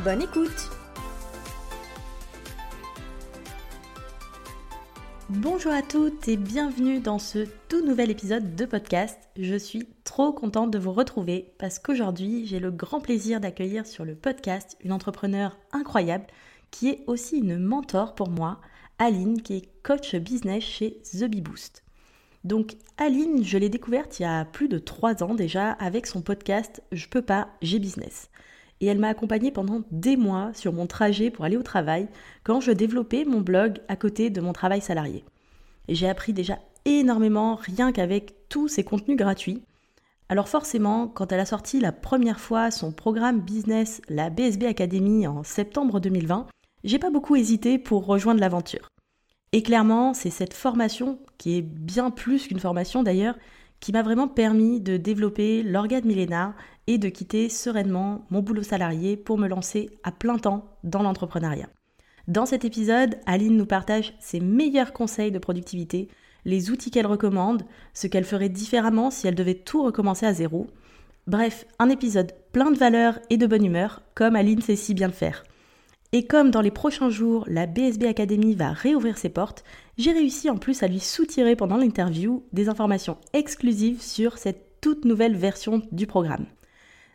Bonne écoute Bonjour à toutes et bienvenue dans ce tout nouvel épisode de podcast. Je suis trop contente de vous retrouver parce qu'aujourd'hui j'ai le grand plaisir d'accueillir sur le podcast une entrepreneure incroyable qui est aussi une mentor pour moi, Aline, qui est coach business chez The Bee Boost. Donc Aline, je l'ai découverte il y a plus de trois ans déjà avec son podcast Je peux pas, j'ai business. Et elle m'a accompagnée pendant des mois sur mon trajet pour aller au travail quand je développais mon blog à côté de mon travail salarié. J'ai appris déjà énormément rien qu'avec tous ces contenus gratuits. Alors forcément, quand elle a sorti la première fois son programme business, la BSB Academy en septembre 2020, j'ai pas beaucoup hésité pour rejoindre l'aventure. Et clairement, c'est cette formation, qui est bien plus qu'une formation d'ailleurs, qui m'a vraiment permis de développer l'organe millénaire et de quitter sereinement mon boulot salarié pour me lancer à plein temps dans l'entrepreneuriat. Dans cet épisode, Aline nous partage ses meilleurs conseils de productivité, les outils qu'elle recommande, ce qu'elle ferait différemment si elle devait tout recommencer à zéro. Bref, un épisode plein de valeurs et de bonne humeur, comme Aline sait si bien le faire. Et comme dans les prochains jours, la BSB Academy va réouvrir ses portes, j'ai réussi en plus à lui soutirer pendant l'interview des informations exclusives sur cette toute nouvelle version du programme.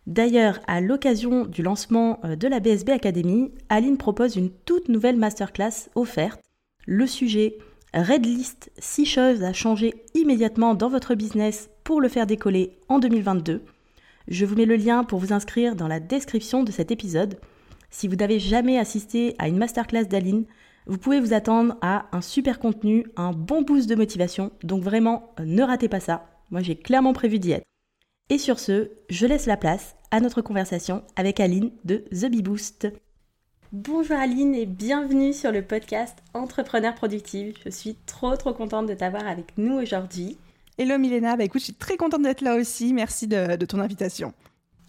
D'ailleurs, à l'occasion du lancement euh, de la BSB Academy, Aline propose une toute nouvelle masterclass offerte. Le sujet Red List 6 choses à changer immédiatement dans votre business pour le faire décoller en 2022. Je vous mets le lien pour vous inscrire dans la description de cet épisode. Si vous n'avez jamais assisté à une masterclass d'Aline, vous pouvez vous attendre à un super contenu, un bon boost de motivation. Donc vraiment, ne ratez pas ça. Moi, j'ai clairement prévu d'y être. Et sur ce, je laisse la place à notre conversation avec Aline de The Bee Boost. Bonjour Aline et bienvenue sur le podcast Entrepreneur Productive. Je suis trop trop contente de t'avoir avec nous aujourd'hui. Hello Milena, bah écoute, je suis très contente d'être là aussi. Merci de, de ton invitation.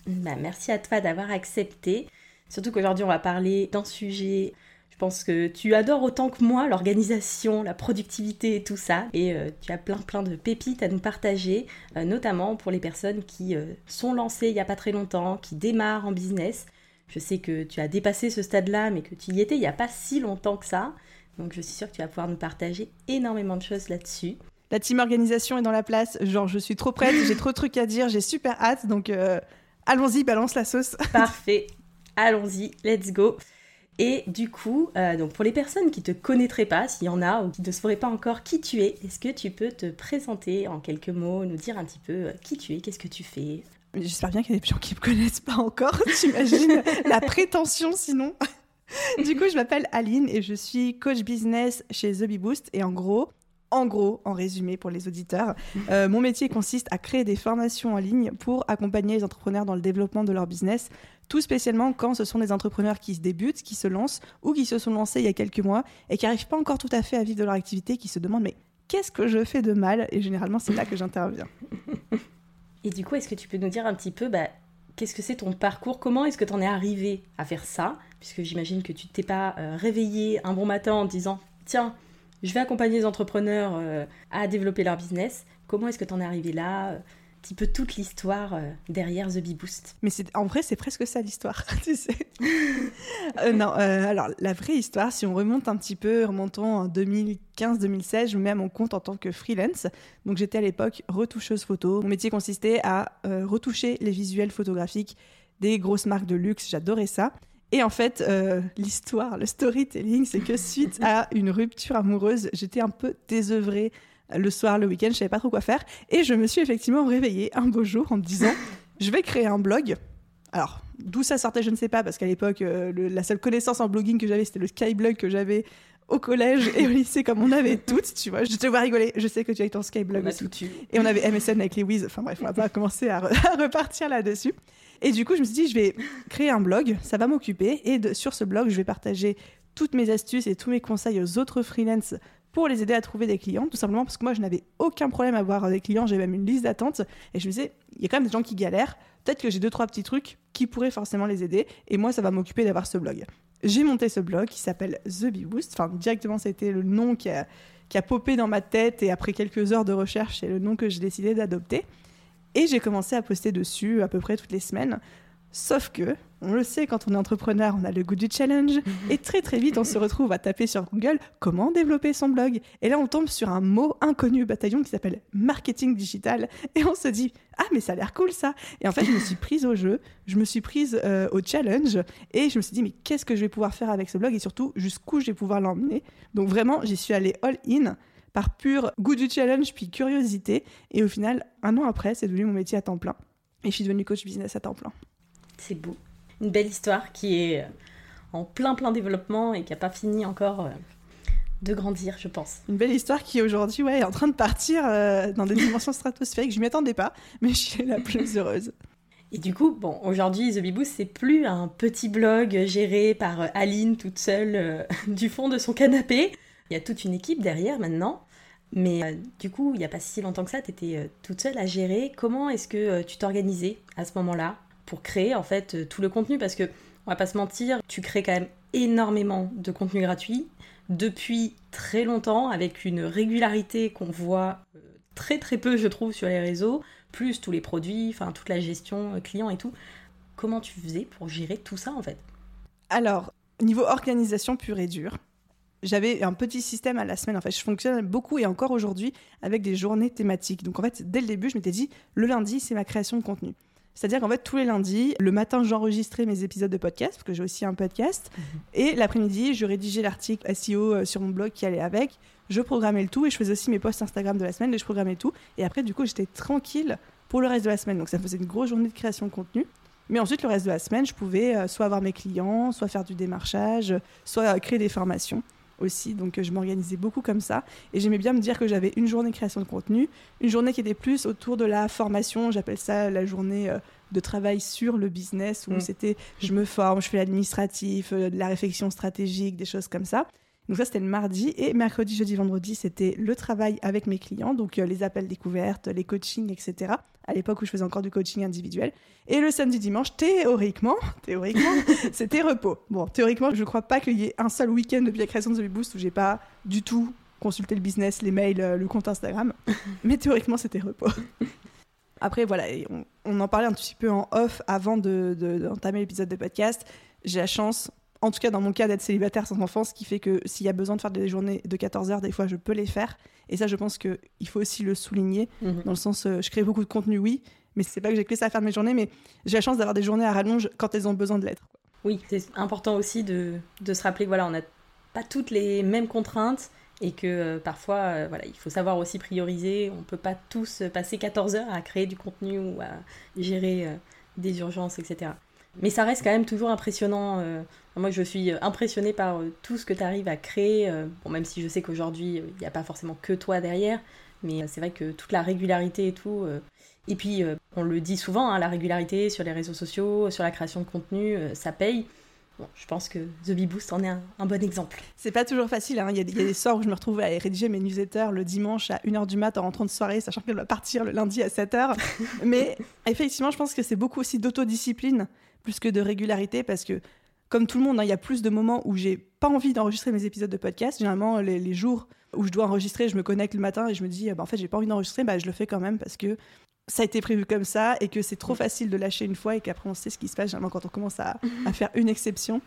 Bah, merci à toi d'avoir accepté. Surtout qu'aujourd'hui, on va parler d'un sujet je pense que tu adores autant que moi l'organisation, la productivité et tout ça. Et euh, tu as plein plein de pépites à nous partager, euh, notamment pour les personnes qui euh, sont lancées il n'y a pas très longtemps, qui démarrent en business. Je sais que tu as dépassé ce stade-là, mais que tu y étais il n'y a pas si longtemps que ça. Donc je suis sûre que tu vas pouvoir nous partager énormément de choses là-dessus. La team organisation est dans la place. Genre, je suis trop prête, j'ai trop de trucs à dire, j'ai super hâte. Donc allons-y, balance la sauce. Parfait allons-y, let's go. Et du coup, euh, donc pour les personnes qui te connaîtraient pas, s'il y en a ou qui ne sauraient pas encore qui tu es, est-ce que tu peux te présenter en quelques mots, nous dire un petit peu euh, qui tu es, qu'est-ce que tu fais? J'espère bien qu'il y a des gens qui me connaissent pas encore. T'imagines la prétention sinon Du coup, je m'appelle Aline et je suis coach business chez The Bee Boost. Et en gros, en gros, en résumé pour les auditeurs, euh, mon métier consiste à créer des formations en ligne pour accompagner les entrepreneurs dans le développement de leur business, tout spécialement quand ce sont des entrepreneurs qui se débutent, qui se lancent ou qui se sont lancés il y a quelques mois et qui n'arrivent pas encore tout à fait à vivre de leur activité, qui se demandent mais qu'est-ce que je fais de mal Et généralement, c'est là que j'interviens. Et du coup, est-ce que tu peux nous dire un petit peu bah, qu'est-ce que c'est ton parcours? Comment est-ce que tu en es arrivé à faire ça? Puisque j'imagine que tu t'es pas euh, réveillé un bon matin en disant tiens, je vais accompagner les entrepreneurs euh, à développer leur business. Comment est-ce que tu en es arrivé là? Petit peu toute l'histoire euh, derrière The Bee Boost. Mais en vrai, c'est presque ça l'histoire, tu sais. Euh, non, alors la vraie histoire, si on remonte un petit peu, remontons en 2015-2016, je me mets à mon compte en tant que freelance. Donc j'étais à l'époque retoucheuse photo. Mon métier consistait à retoucher les visuels photographiques des grosses marques de luxe. J'adorais ça. Et en fait, euh, l'histoire, le storytelling, c'est que suite à une rupture amoureuse, j'étais un peu désœuvrée le soir, le week-end, je savais pas trop quoi faire. Et je me suis effectivement réveillée un beau jour en me disant, je vais créer un blog. Alors, d'où ça sortait, je ne sais pas, parce qu'à l'époque, euh, la seule connaissance en blogging que j'avais, c'était le Skyblog que j'avais au collège et au lycée, comme on avait toutes, tu vois. Je te vois rigoler, je sais que tu as ton Skyblog aussi. Et on avait MSN avec les Wiz. Enfin bref, on va pas commencer à repartir là-dessus. Et du coup, je me suis dit, je vais créer un blog, ça va m'occuper. Et sur ce blog, je vais partager toutes mes astuces et tous mes conseils aux autres freelances pour les aider à trouver des clients, tout simplement parce que moi, je n'avais aucun problème à avoir des clients, j'avais même une liste d'attente, et je me disais, il y a quand même des gens qui galèrent, peut-être que j'ai deux, trois petits trucs qui pourraient forcément les aider, et moi, ça va m'occuper d'avoir ce blog. J'ai monté ce blog qui s'appelle The Bee Boost, enfin, directement, c'était le nom qui a, qui a popé dans ma tête, et après quelques heures de recherche, c'est le nom que j'ai décidé d'adopter. Et j'ai commencé à poster dessus à peu près toutes les semaines. Sauf que, on le sait, quand on est entrepreneur, on a le goût du challenge. Mhm. Et très très vite, on se retrouve à taper sur Google comment développer son blog. Et là, on tombe sur un mot inconnu bataillon qui s'appelle marketing digital. Et on se dit, ah, mais ça a l'air cool ça. Et en fait, je me suis prise au jeu, je me suis prise euh, au challenge. Et je me suis dit, mais qu'est-ce que je vais pouvoir faire avec ce blog? Et surtout, jusqu'où je vais pouvoir l'emmener? Donc vraiment, j'y suis allée all-in par pur goût du challenge puis curiosité. Et au final, un an après, c'est devenu mon métier à temps plein. Et je suis devenue coach business à temps plein. C'est beau. Une belle histoire qui est euh, en plein plein développement et qui n'a pas fini encore euh, de grandir, je pense. Une belle histoire qui aujourd'hui ouais, est en train de partir euh, dans des dimensions stratosphériques. Je m'y attendais pas, mais je suis la plus heureuse. Et du coup, bon, aujourd'hui, The Beboost, c'est plus un petit blog géré par Aline toute seule du fond de son canapé. Il y a toute une équipe derrière maintenant. Mais du coup, il n'y a pas si longtemps que ça, tu étais toute seule à gérer. Comment est-ce que tu t'organisais à ce moment-là? Pour créer en fait euh, tout le contenu parce que on va pas se mentir, tu crées quand même énormément de contenu gratuit depuis très longtemps avec une régularité qu'on voit euh, très très peu je trouve sur les réseaux, plus tous les produits, enfin toute la gestion euh, client et tout. Comment tu faisais pour gérer tout ça en fait? Alors, niveau organisation pure et dure, j'avais un petit système à la semaine. En fait, je fonctionne beaucoup et encore aujourd'hui avec des journées thématiques. Donc en fait, dès le début, je m'étais dit, le lundi, c'est ma création de contenu. C'est-à-dire qu'en fait, tous les lundis, le matin, j'enregistrais mes épisodes de podcast, parce que j'ai aussi un podcast. Mhm. Et l'après-midi, je rédigeais l'article SEO euh, sur mon blog qui allait avec. Je programmais le tout et je faisais aussi mes posts Instagram de la semaine et je programmais tout. Et après, du coup, j'étais tranquille pour le reste de la semaine. Donc ça faisait une grosse journée de création de contenu. Mais ensuite, le reste de la semaine, je pouvais euh, soit avoir mes clients, soit faire du démarchage, soit euh, créer des formations aussi. Donc je m'organisais beaucoup comme ça. Et j'aimais bien me dire que j'avais une journée création de contenu, une journée qui était plus autour de la formation. J'appelle ça la journée euh, de travail sur le business où mm. c'était je me forme, je fais l'administratif, euh, de la réflexion stratégique, des choses comme ça. Donc ça, c'était le mardi. Et mercredi, jeudi, vendredi, c'était le travail avec mes clients. Donc euh, les appels découvertes, les coachings, etc. À l'époque où je faisais encore du coaching individuel. Et le samedi, dimanche, théoriquement, théoriquement, c'était repos. Bon, théoriquement, je ne crois pas qu'il y ait un seul week-end depuis la création de The Boost où j'ai pas du tout consulté le business, les mails, euh, le compte Instagram. Mais théoriquement, c'était repos. Après, voilà, on, en parlait un petit peu en off avant d'entamer de, l'épisode de podcast. J'ai la chance en tout cas dans mon cas d'être célibataire sans enfant, ce qui fait que s'il y a besoin de faire des journées de 14 heures, des fois je peux les faire. Et ça, je pense qu'il faut aussi le souligner, mhm. dans le sens, euh, je crée beaucoup de contenu, oui, mais c'est pas que j'ai que ça à faire de mes journées, mais j'ai la chance d'avoir des journées à rallonge quand elles ont besoin de l'être. Oui, c'est important aussi de, de, se rappeler que voilà, on n'a pas toutes les mêmes contraintes et que euh, parfois, euh, voilà, il faut savoir aussi prioriser. On peut pas tous passer 14 heures à créer du contenu ou à gérer des urgences, etc. Mais ça reste quand même toujours impressionnant. Euh, moi, je suis impressionnée par euh, tout ce que tu arrives à créer. Euh, bon, même si je sais qu'aujourd'hui, il n'y a pas forcément que toi derrière. Mais c'est vrai que toute la régularité et tout. et puis, on le dit souvent, hein, la régularité sur les réseaux sociaux, sur la création de contenu, ça paye. Bon, je pense que The Bee Boost en est un, bon exemple. C'est pas toujours facile. Hein. Il, y a, il, y a, des soirs où je me retrouve à rédiger mes newsletters le dimanche à 1h du mat en rentrant de soirée, sachant qu'elle va partir le lundi à 7h. Mais effectivement, je pense que c'est beaucoup aussi d'autodiscipline plus que de régularité parce que comme tout le monde, hein, il y a plus de moments où j'ai pas envie d'enregistrer mes épisodes de podcast. Généralement, les, jours où je dois enregistrer, je me connecte le matin et je me dis, bah, en fait, j'ai pas envie d'enregistrer, bah, je le fais quand même parce que ça a été prévu comme ça et que c'est trop facile de lâcher une fois et qu'après on sait ce qui se passe généralement quand on commence à, à faire une exception.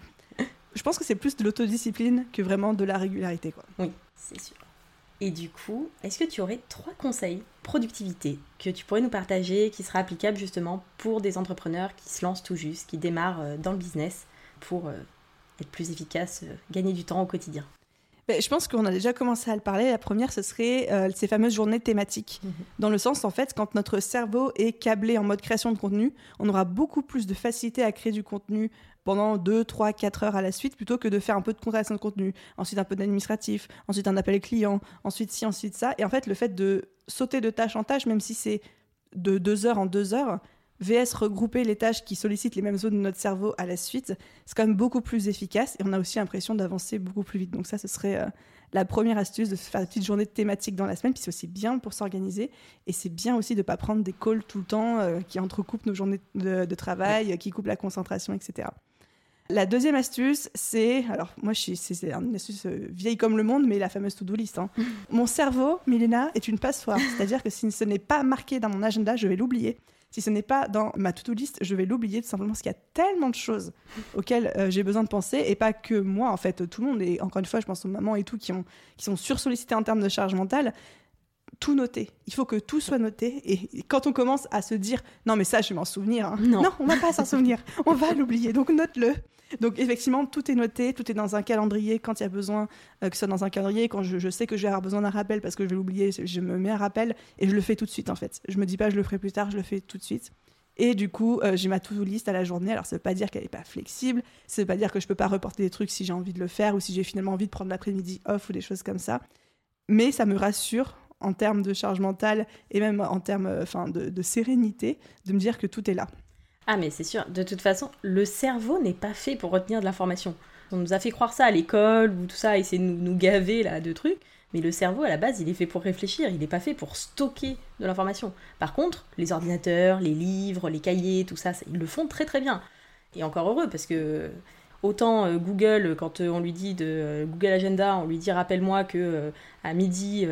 Je pense que c'est plus de l'autodiscipline que vraiment de la régularité. Quoi. Oui, c'est sûr. Et du coup, est-ce que tu aurais trois conseils productivité que tu pourrais nous partager qui sera applicable justement pour des entrepreneurs qui se lancent tout juste, qui démarrent euh, dans le business pour euh, être plus efficace, euh, gagner du temps au quotidien? Ben, je pense qu'on a déjà commencé à le parler. La première, ce serait ces fameuses journées thématiques. Mhm. Dans le sens, en fait, quand notre cerveau est câblé en mode création de contenu, on aura beaucoup plus de facilité à créer du contenu pendant 2, 3, 4 heures à la suite plutôt que de faire un peu de création de contenu, ensuite un peu d'administratif, ensuite un appel client, ensuite ci, ensuite ça. Et en fait, le fait de sauter de tâche en tâche, même si c'est de 2 heures en 2 heures, VS regrouper les tâches qui sollicitent les mêmes zones de notre cerveau à la suite, c'est quand même beaucoup plus efficace et on a aussi l'impression d'avancer beaucoup plus vite. Donc ça, ce serait euh, la première astuce de se faire une petite journée thématique dans la semaine, puis c'est aussi bien pour s'organiser et c'est bien aussi de ne pas prendre des calls tout le temps euh, qui entrecoupent nos journées de, travail, qui coupent la concentration, etc. La deuxième astuce, c'est, alors moi, c'est une astuce euh, vieille comme le monde, mais la fameuse to-do list. Hein. Mon cerveau, Milena, est une passoire. C'est-à-dire que si ce n'est pas marqué dans mon agenda, je vais l'oublier. Si ce n'est pas dans ma to-do list, je vais l'oublier tout simplement parce qu'il y a tellement de choses auxquelles euh, j'ai besoin de penser et pas que moi, en fait, tout le monde. Et encore une fois, je pense aux mamans et tout qui, ont, qui sont sursollicitées en termes de charge mentale tout noter. Il faut que tout soit noté. Et quand on commence à se dire non, mais ça, je vais m'en souvenir. Hein. Non. non. on va pas s'en souvenir. On va l'oublier. Donc note-le. Donc effectivement, tout est noté, tout est dans un calendrier quand il y a besoin euh, que ce soit dans un calendrier. Quand je, sais que je vais avoir besoin d'un rappel parce que je vais l'oublier, je me mets un rappel et je le fais tout de suite en fait. Je me dis pas je le ferai plus tard, je le fais tout de suite. Et du coup, euh, j'ai ma to-do list à la journée. Alors, ça veut pas dire qu'elle n'est pas flexible. Ça veut pas dire que je peux pas reporter des trucs si j'ai envie de le faire ou si j'ai finalement envie de prendre l'après-midi off ou des choses comme ça. Mais ça me rassure en termes de charge mentale et même en termes euh, enfin, de, de sérénité de me dire que tout est là. Ah mais c'est sûr, de toute façon, le cerveau n'est pas fait pour retenir de l'information. On nous a fait croire ça à l'école ou tout ça, essayer de nous, nous, gaver là de trucs, mais le cerveau à la base il est fait pour réfléchir, il n'est pas fait pour stocker de l'information. Par contre, les ordinateurs, les livres, les cahiers, tout ça, ils le font très très bien. Et encore heureux parce que Autant euh, Google, quand euh, on lui dit de euh, Google Agenda, on lui dit rappelle-moi que à midi,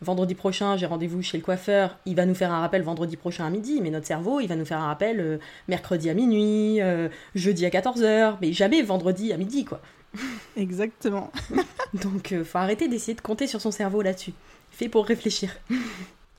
vendredi prochain, j'ai rendez-vous chez le coiffeur, il va nous faire un rappel vendredi prochain à midi, mais notre cerveau, il va nous faire un rappel mercredi à minuit, jeudi à 14h, mais jamais vendredi à midi, quoi. Exactement. Donc, faut arrêter d'essayer de compter sur son cerveau là-dessus. Fait pour réfléchir.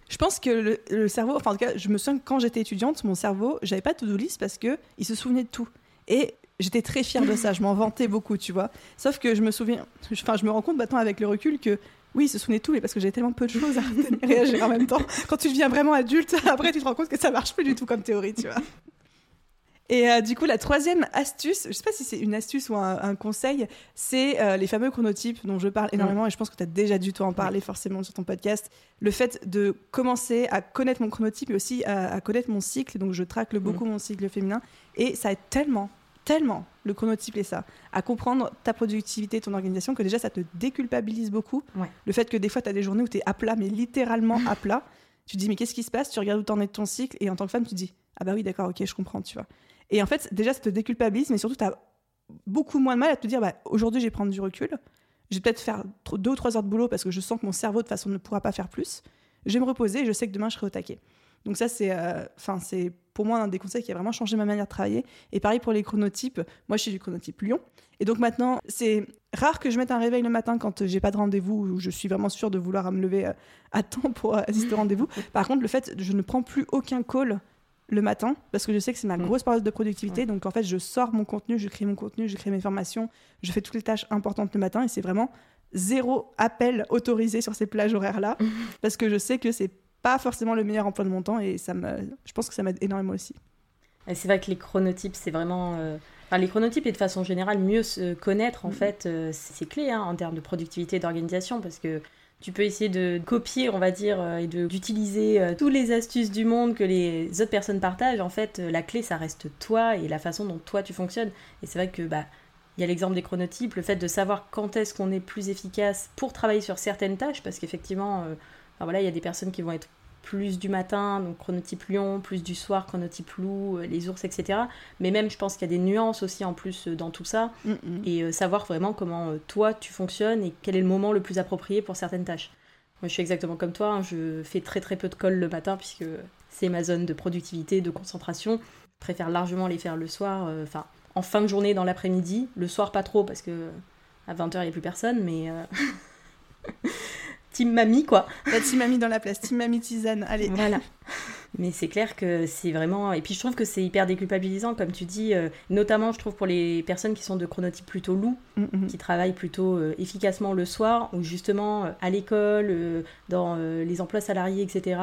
Je pense que le, cerveau, enfin en tout cas, je me souviens que quand j'étais étudiante, mon cerveau, j'avais pas de to-do list parce que il se souvenait de tout. Et J'étais très fière de ça, je m'en vantais beaucoup, tu vois. Sauf que je me souviens, enfin, je me rends compte maintenant avec le recul que oui, se souvenait tout, mais parce que j'ai tellement peu de choses à réagir en même temps. Quand tu deviens vraiment adulte, après, tu te rends compte que ça marche plus du tout comme théorie, tu vois. Et euh, du coup, la troisième astuce, je sais pas si c'est une astuce ou un, conseil, c'est euh, les fameux chronotypes dont je parle énormément et je pense que tu as déjà dû en parler forcément sur ton podcast. Le fait de commencer à connaître mon chronotype et aussi à, connaître mon cycle. Donc, je traque beaucoup mm. mon cycle féminin et ça aide tellement tellement le chronotype et ça, à comprendre ta productivité, ton organisation, que déjà ça te déculpabilise beaucoup. Le fait que des fois tu as des journées où tu es à plat, mais littéralement à plat. Tu te dis, mais qu'est-ce qui se passe? Tu regardes où t'en es de ton cycle, et en tant que femme, tu te dis, ah bah oui, d'accord, ok, je comprends, tu vois. Et en fait, déjà, ça te déculpabilise, mais surtout, tu as beaucoup moins de mal à te dire, bah, aujourd'hui, je vais prendre du recul. Je vais peut-être faire deux ou trois heures de boulot parce que je sens que mon cerveau, de toute façon, ne pourra pas faire plus. Je vais me reposer et je sais que demain, je serai au taquet. Donc ça, c'est euh, c'est pour moi un des conseils qui a vraiment changé ma manière de travailler. Et pareil pour les chronotypes. Moi, je suis du chronotype Lyon. Et donc maintenant, c'est rare que je mette un réveil le matin quand j'ai pas de rendez-vous ou je suis vraiment sûre de vouloir me lever euh, à temps pour assister au rendez-vous. Par contre, le fait, je ne prends plus aucun call le matin parce que je sais que c'est ma mm. grosse période de productivité. Donc en fait, je sors mon contenu, je crée mon contenu, je crée mes formations, je fais toutes les tâches importantes le matin et c'est vraiment zéro appel autorisé sur ces plages horaires-là parce que je sais que c'est pas forcément le meilleur emploi de mon temps et ça me, je pense que ça m'aide énormément aussi. C'est vrai que les chronotypes, c'est vraiment. Euh, enfin, les chronotypes et de façon générale, mieux se connaître, en mm. fait, euh, c'est clé hein, en termes de productivité et d'organisation parce que tu peux essayer de copier, on va dire, euh, et d'utiliser toutes les astuces du monde que les autres personnes partagent. En fait, la clé, ça reste toi et la façon dont toi tu fonctionnes. Et c'est vrai que, bah, il y a l'exemple des chronotypes, le fait de savoir quand est-ce qu'on est plus efficace pour travailler sur certaines tâches, parce qu'effectivement, voilà, il y a des personnes qui vont être plus du matin, donc chronotype lion, plus du soir, chronotype loup, euh, les ours, etc. Mais même, je pense qu'il y a des nuances aussi en plus euh, dans tout ça. Mm, mm. Et euh, savoir vraiment comment toi tu fonctionnes et quel est le moment le plus approprié pour certaines tâches. Moi, je suis exactement comme toi, hein. je fais très très peu de colle le matin puisque c'est ma zone de productivité, de concentration. Je préfère largement les faire le soir, enfin en fin de journée dans l'après-midi. Le soir, pas trop parce que à 20h, il n'y a plus personne, mais. Team Mamie, quoi. La Team Mamie dans la place, Team Mamie tisane, allez. Voilà. Mais c'est clair que c'est vraiment. Et puis je trouve que c'est hyper déculpabilisant, comme tu dis, euh, notamment je trouve pour les personnes qui sont de chronotype plutôt loup, mm, mm. qui travaillent plutôt euh, efficacement le soir, ou justement euh, à l'école, dans les emplois salariés, etc.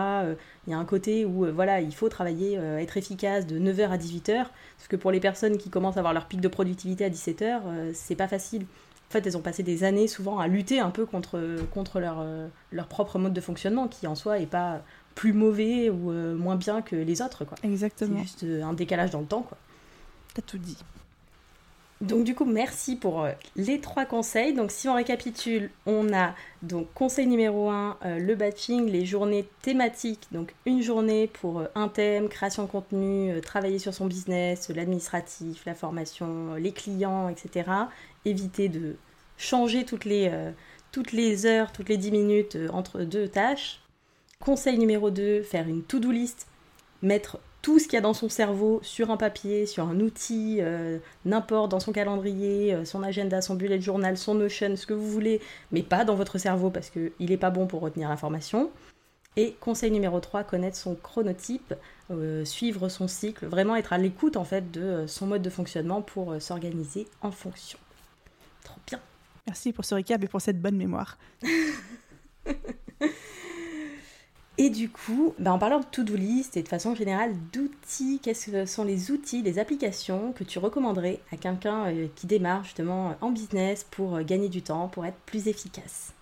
Il y a un côté où voilà, il faut travailler, être efficace de 9h à 18h, parce que pour les personnes qui commencent à avoir leur pic de productivité à 17h, c'est pas facile. En fait, elles ont passé des années souvent à lutter un peu contre, contre leur, leur propre mode de fonctionnement, qui en soi est pas plus mauvais ou moins bien que les autres. Quoi. Exactement. C'est juste un décalage dans le temps. Quoi. T'as tout dit. Donc du coup, merci pour euh, les trois conseils. Donc si on récapitule, on a donc conseil numéro 1, euh, le batching, les journées thématiques. Donc une journée pour euh, un thème, création de contenu, travailler sur son business, l'administratif, la formation, les clients, etc. Éviter de changer toutes les, toutes les heures, toutes les 10 minutes entre deux tâches. Conseil numéro 2, faire une to-do list, mettre tout ce qu'il y a dans son cerveau sur un papier, sur un outil, euh, n'importe, dans son calendrier, euh, son agenda, son bullet journal, son Notion, ce que vous voulez, mais pas dans votre cerveau parce qu'il n'est pas bon pour retenir l'information. Et conseil numéro 3, connaître son chronotype, euh, suivre son cycle, vraiment être à l'écoute en fait de son mode de fonctionnement pour s'organiser en fonction. Trop bien. Merci pour ce récap et pour cette bonne mémoire. Et du coup, bah, en parlant de to-do list et de façon générale d'outils, quels sont les outils, les applications que tu recommanderais à quelqu'un euh, qui démarre justement en business pour euh, gagner du temps, pour être plus efficace?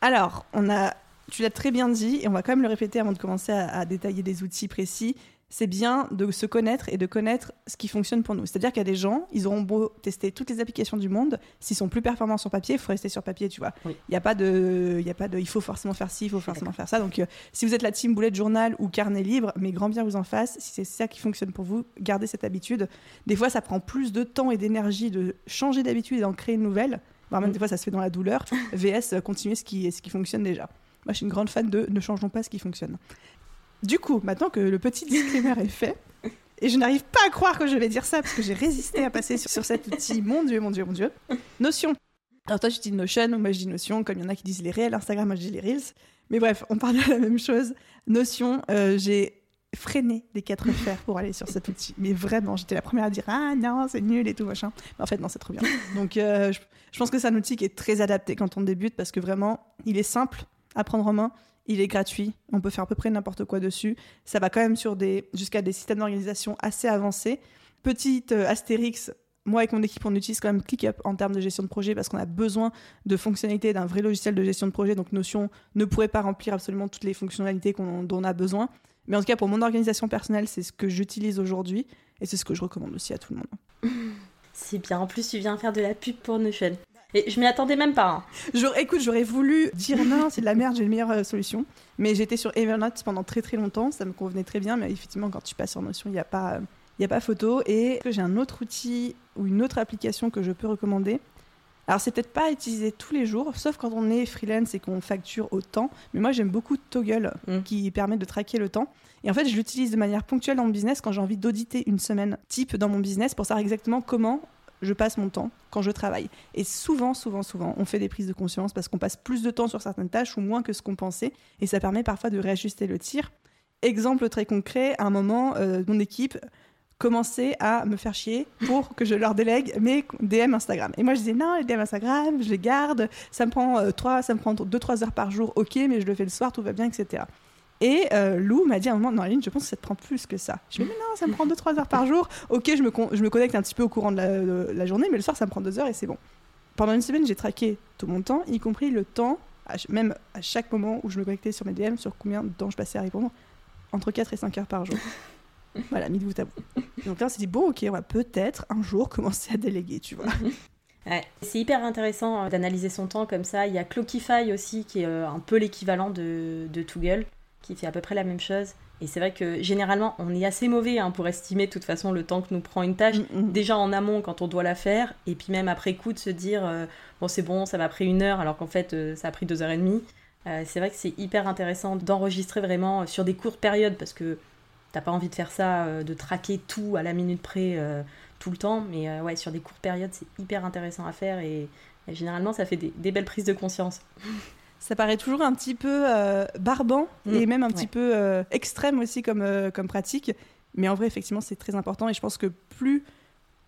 Alors, on a, tu l'as très bien dit, et on va quand même le répéter avant de commencer à détailler des outils précis c'est bien de se connaître et de connaître ce qui fonctionne pour nous. C'est-à-dire qu'il y a des gens, ils auront beau tester toutes les applications du monde, s'ils sont plus performants sur papier, il faut rester sur papier, tu vois. Il n'y a pas de, il a pas de, il faut forcément faire ci, il faut forcément faire ça. Donc, euh, si vous êtes la team bullet journal ou carnet libre, mais grand bien vous en fasse. Si c'est ça qui fonctionne pour vous, gardez cette habitude. Des fois, ça prend plus de temps et d'énergie de changer d'habitude et d'en créer une nouvelle. même des fois, ça se fait dans la douleur. VS, continuer ce qui, ce qui fonctionne déjà. Moi, je suis une grande fan de ne changeons pas ce qui fonctionne. Du coup, maintenant que le petit disclaimer est fait, et je n'arrive pas à croire que je vais dire ça parce que j'ai résisté à passer sur, cet outil, mon Dieu, mon Dieu, mon Dieu. Notion. Alors toi, tu dis Notion, moi je dis Notion, comme il y en a qui disent les réels Instagram, moi je dis les Reels. Mais bref, on parle de la même chose. Notion, euh, j'ai freiné des quatre fers pour aller sur cet outil. Mais vraiment, j'étais la première à dire Ah non, c'est nul et tout, machin. Mais en fait, non, c'est trop bien. Donc, euh, je, je, pense que c'est un outil qui est très adapté quand on débute parce que vraiment, il est simple à prendre en main. Il est gratuit, on peut faire à peu près n'importe quoi dessus. Ça va quand même sur des jusqu'à des systèmes d'organisation assez avancés. Petite euh, astérix, moi avec mon équipe on utilise quand même ClickUp en termes de gestion de projet parce qu'on a besoin de fonctionnalités d'un vrai logiciel de gestion de projet. Donc Notion ne pourrait pas remplir absolument toutes les fonctionnalités dont on a besoin. Mais en tout cas pour mon organisation personnelle, c'est ce que j'utilise aujourd'hui et c'est ce que je recommande aussi à tout le monde. C'est bien. En plus, tu viens faire de la pub pour Notion. Et je m'y attendais même pas. Hein. Écoute, j'aurais voulu dire non, c'est de la merde, j'ai une meilleure euh, solution. Mais j'étais sur Evernote pendant très très longtemps, ça me convenait très bien. Mais effectivement, quand tu passes sur Notion, il n'y a pas. il a pas photo. Et j'ai un autre outil ou une autre application que je peux recommander? Alors, c'est peut-être pas utilisé tous les jours, sauf quand on est freelance et qu'on facture au temps. Mais moi, j'aime beaucoup Toggle, mm. qui permet de traquer le temps. Et en fait, je l'utilise de manière ponctuelle dans mon business quand j'ai envie d'auditer une semaine type dans mon business pour savoir exactement comment je passe mon temps quand je travaille. Et souvent, souvent, souvent, on fait des prises de conscience parce qu'on passe plus de temps sur certaines tâches ou moins que ce qu'on pensait. Et ça permet parfois de réajuster le tir. Exemple très concret, à un moment, euh, mon équipe commençait à me faire chier pour que je leur délègue mes DM Instagram. Et moi, je disais non, les DM Instagram, je les garde, ça me prend euh, trois, ça me prend 2-3 heures par jour, ok, mais je le fais le soir, tout va bien, etc. Et euh, Lou m'a dit à un moment, non, Aline, je pense que ça te prend plus que ça. Je lui ai dit, non, ça me prend 2-3 heures par jour. Ok, je me, je me connecte un petit peu au courant de la, journée, mais le soir, ça me prend 2 heures et c'est bon. Pendant une semaine, j'ai traqué tout mon temps, y compris le temps, même à chaque moment où je me connectais sur mes DM, sur combien de temps je passais à répondre, entre 4 et 5 heures par jour. voilà, mis de bout à bout. Donc là, on s'est dit, bon, ok, on va peut-être un jour commencer à déléguer, tu vois. Ouais, c'est hyper intéressant euh, d'analyser son temps comme ça. Il y a Clockify aussi, qui est euh, un peu l'équivalent de, de Toggle qui fait à peu près la même chose. Et c'est vrai que généralement, on est assez mauvais hein, pour estimer de toute façon le temps que nous prend une tâche, mm, mm. déjà en amont quand on doit la faire, et puis même après coup de se dire euh, bon c'est bon, ça m'a pris une heure alors qu'en fait euh, ça a pris deux heures et demie. Euh, c'est vrai que c'est hyper intéressant d'enregistrer vraiment sur des courtes périodes parce que t'as pas envie de faire ça, de traquer tout à la minute près tout le temps, mais ouais sur des courtes périodes c'est hyper intéressant à faire et, généralement ça fait des belles prises de conscience. ça paraît toujours un petit peu euh, barbant et mm. même un petit peu euh, extrême aussi comme, euh, comme pratique. Mais en vrai, effectivement, c'est très important. Et je pense que plus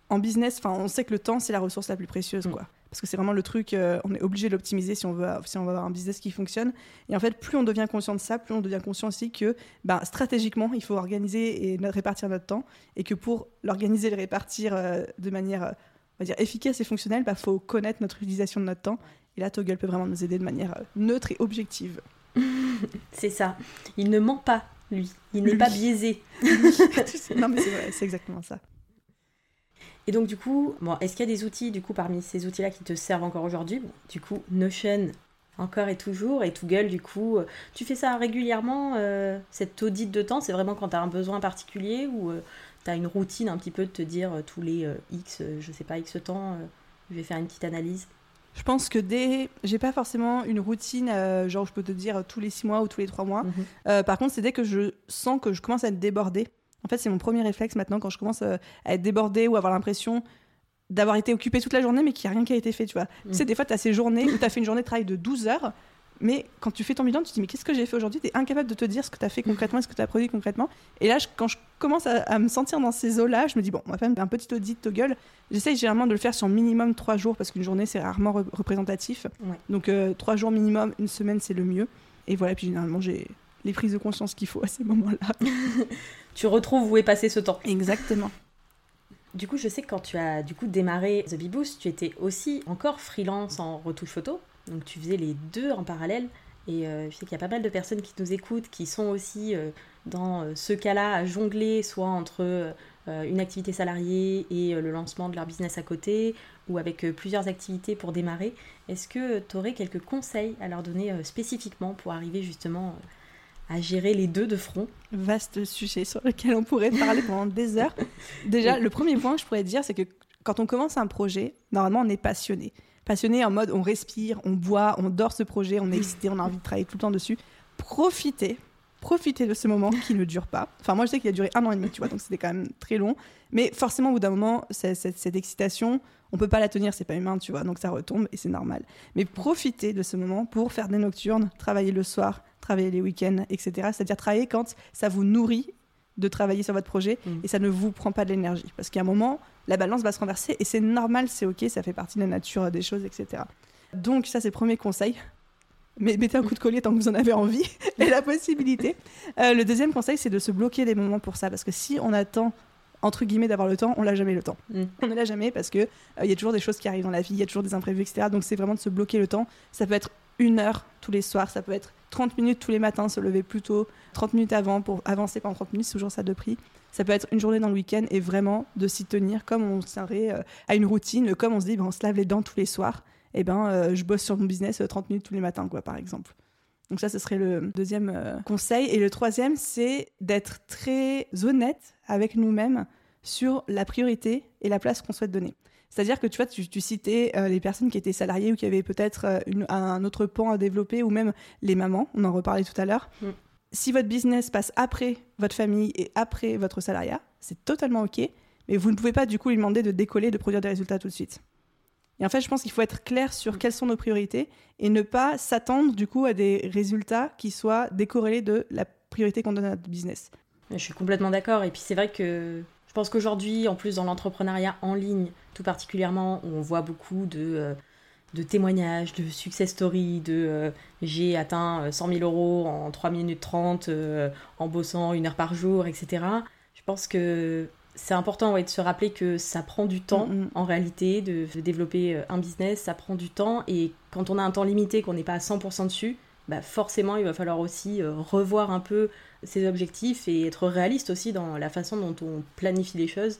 en business, on sait que le temps, c'est la ressource la plus précieuse, mm. quoi. Parce que c'est vraiment le truc, on est obligé de l'optimiser si on veut, si on veut avoir un business qui fonctionne. Et en fait, plus on devient conscient de ça, plus on devient conscient aussi que, ben, stratégiquement, il faut organiser et répartir notre temps, et que pour l'organiser, le répartir de manière on va dire, efficace et fonctionnelle, il bah, faut connaître notre utilisation de notre temps. Et là, Toggle peut vraiment nous aider de manière euh, neutre et objective. c'est ça. Il ne ment pas, lui. Il n'est pas biaisé. non, mais c'est vrai, c'est exactement ça. Et donc, du coup, bon, est-ce qu'il y a des outils, du coup, parmi ces outils-là qui te servent encore aujourd'hui? Du coup, Notion, encore et toujours, et Toggle, du coup, euh, tu fais ça régulièrement, euh, cette audit de temps? C'est vraiment quand tu as un besoin particulier ou tu as une routine un petit peu de te dire tous les X, je sais pas, X temps, je vais faire une petite analyse? Je pense que dès. J'ai pas forcément une routine, euh, genre je peux te dire tous les six mois ou tous les trois mois. Mhm. Euh, par contre, c'est dès que je sens que je commence à être débordée. En fait, c'est mon premier réflexe maintenant quand je commence euh, à être débordée ou avoir l'impression d'avoir été occupée toute la journée mais qu'il n'y a rien qui a été fait, tu vois. Tu sais, mhm. des fois, tu as ces journées où tu as fait une journée de travail de 12 heures mais quand tu fais ton bilan, tu te dis mais qu'est-ce que j'ai fait aujourd'hui? Tu es incapable de te dire ce que tu as fait concrètement, ce que tu as produit concrètement. Et là, quand je commence à, me sentir dans ces eaux-là, je me dis bon, on va faire un petit audit Toggle. J'essaye généralement de le faire sur minimum trois jours parce qu'une journée c'est rarement représentatif. Donc euh, trois jours minimum, une semaine c'est le mieux. Et voilà, puis généralement j'ai les prises de conscience qu'il faut à ces moments-là. tu retrouves où est passé ce temps. Exactement. Du coup, je sais que quand tu as du coup démarré The Bee Boost, tu étais aussi encore freelance en retouche photo. Donc tu faisais les deux en parallèle. Et euh, je sais qu'il y a pas mal de personnes qui nous écoutent, qui sont aussi euh, dans euh, ce cas-là à jongler, soit entre une activité salariée et le lancement de leur business à côté, ou avec plusieurs activités pour démarrer. Est-ce que tu aurais quelques conseils à leur donner spécifiquement pour arriver justement à gérer les deux de front? Vaste sujet sur lequel on pourrait parler pendant des heures. Déjà, le premier point que je pourrais dire, c'est que quand on commence un projet, normalement, on est passionné passionné en mode on respire, on boit, on dort ce projet, on est excité, on a envie de travailler tout le temps dessus. Profitez, profitez de ce moment qui ne dure pas. Enfin, moi, je sais qu'il a duré un an et demi, tu vois, donc c'était quand même très long. Mais forcément, au bout d'un moment, cette, cette, excitation, on peut pas la tenir, c'est pas humain, tu vois, donc ça retombe et c'est normal. Mais profitez de ce moment pour faire des nocturnes, travailler le soir, travailler les week-ends, etc. C'est-à-dire travailler quand ça vous nourrit de travailler sur votre projet mm. et ça ne vous prend pas de l'énergie. Parce qu'à un moment, la balance va se renverser et c'est normal, c'est ok, ça fait partie de la nature des choses, etc. Donc ça, c'est le premier conseil. Mais mettez un coup de collier tant que vous en avez envie et la possibilité. Euh, le deuxième conseil, c'est de se bloquer des moments pour ça. Parce que si on attend entre guillemets d'avoir le temps, on l'a jamais le temps. Mm. On ne l'a jamais parce que euh, il y a toujours des choses qui arrivent dans la vie, il y a toujours des imprévus, etc. Donc c'est vraiment de se bloquer le temps. Ça peut être une heure tous les soirs, ça peut être 30 minutes tous les matins, se lever plus tôt, 30 minutes avant pour avancer pendant 30 minutes, c'est toujours ça de prix. Ça peut être une journée dans le week-end et vraiment de s'y tenir comme on serait euh, à une routine, comme on se dit, ben, on se lave les dents tous les soirs. Et eh ben, euh, je bosse sur mon business 30 euh, minutes tous les matins, quoi, par exemple. Donc ça, ce serait le deuxième conseil. Et le troisième, c'est d'être très honnête avec nous-mêmes sur la priorité et la place qu'on souhaite donner. C'est-à-dire que tu vois, tu, citais les personnes qui étaient salariées ou qui avaient peut-être un autre pan à développer, ou même les mamans, on en reparlait tout à l'heure. Mm si votre business passe après votre famille et après votre salariat, c'est totalement OK, mais vous ne pouvez pas du coup lui demander de décoller, de produire des résultats tout de suite. Et en fait, je pense qu'il faut être clair sur quelles sont nos priorités et ne pas s'attendre du coup à des résultats qui soient décorrélés de la priorité qu'on donne à notre business. Je suis complètement d'accord. Et puis c'est vrai que pense qu'aujourd'hui, en plus dans l'entrepreneuriat en ligne, tout particulièrement, où on voit beaucoup de... Euh, de témoignages, de success stories, de euh, j'ai atteint 100 euh, 000 euros en 3 minutes 30 euh, en bossant une heure par jour, etc. Je pense que c'est important de se rappeler que ça prend du temps mm, en réalité de, développer un business, ça prend du temps et quand on a un temps limité, qu'on n'est pas à 100% dessus, bah forcément il va falloir aussi revoir un peu ses objectifs et être réaliste aussi dans la façon dont on planifie les choses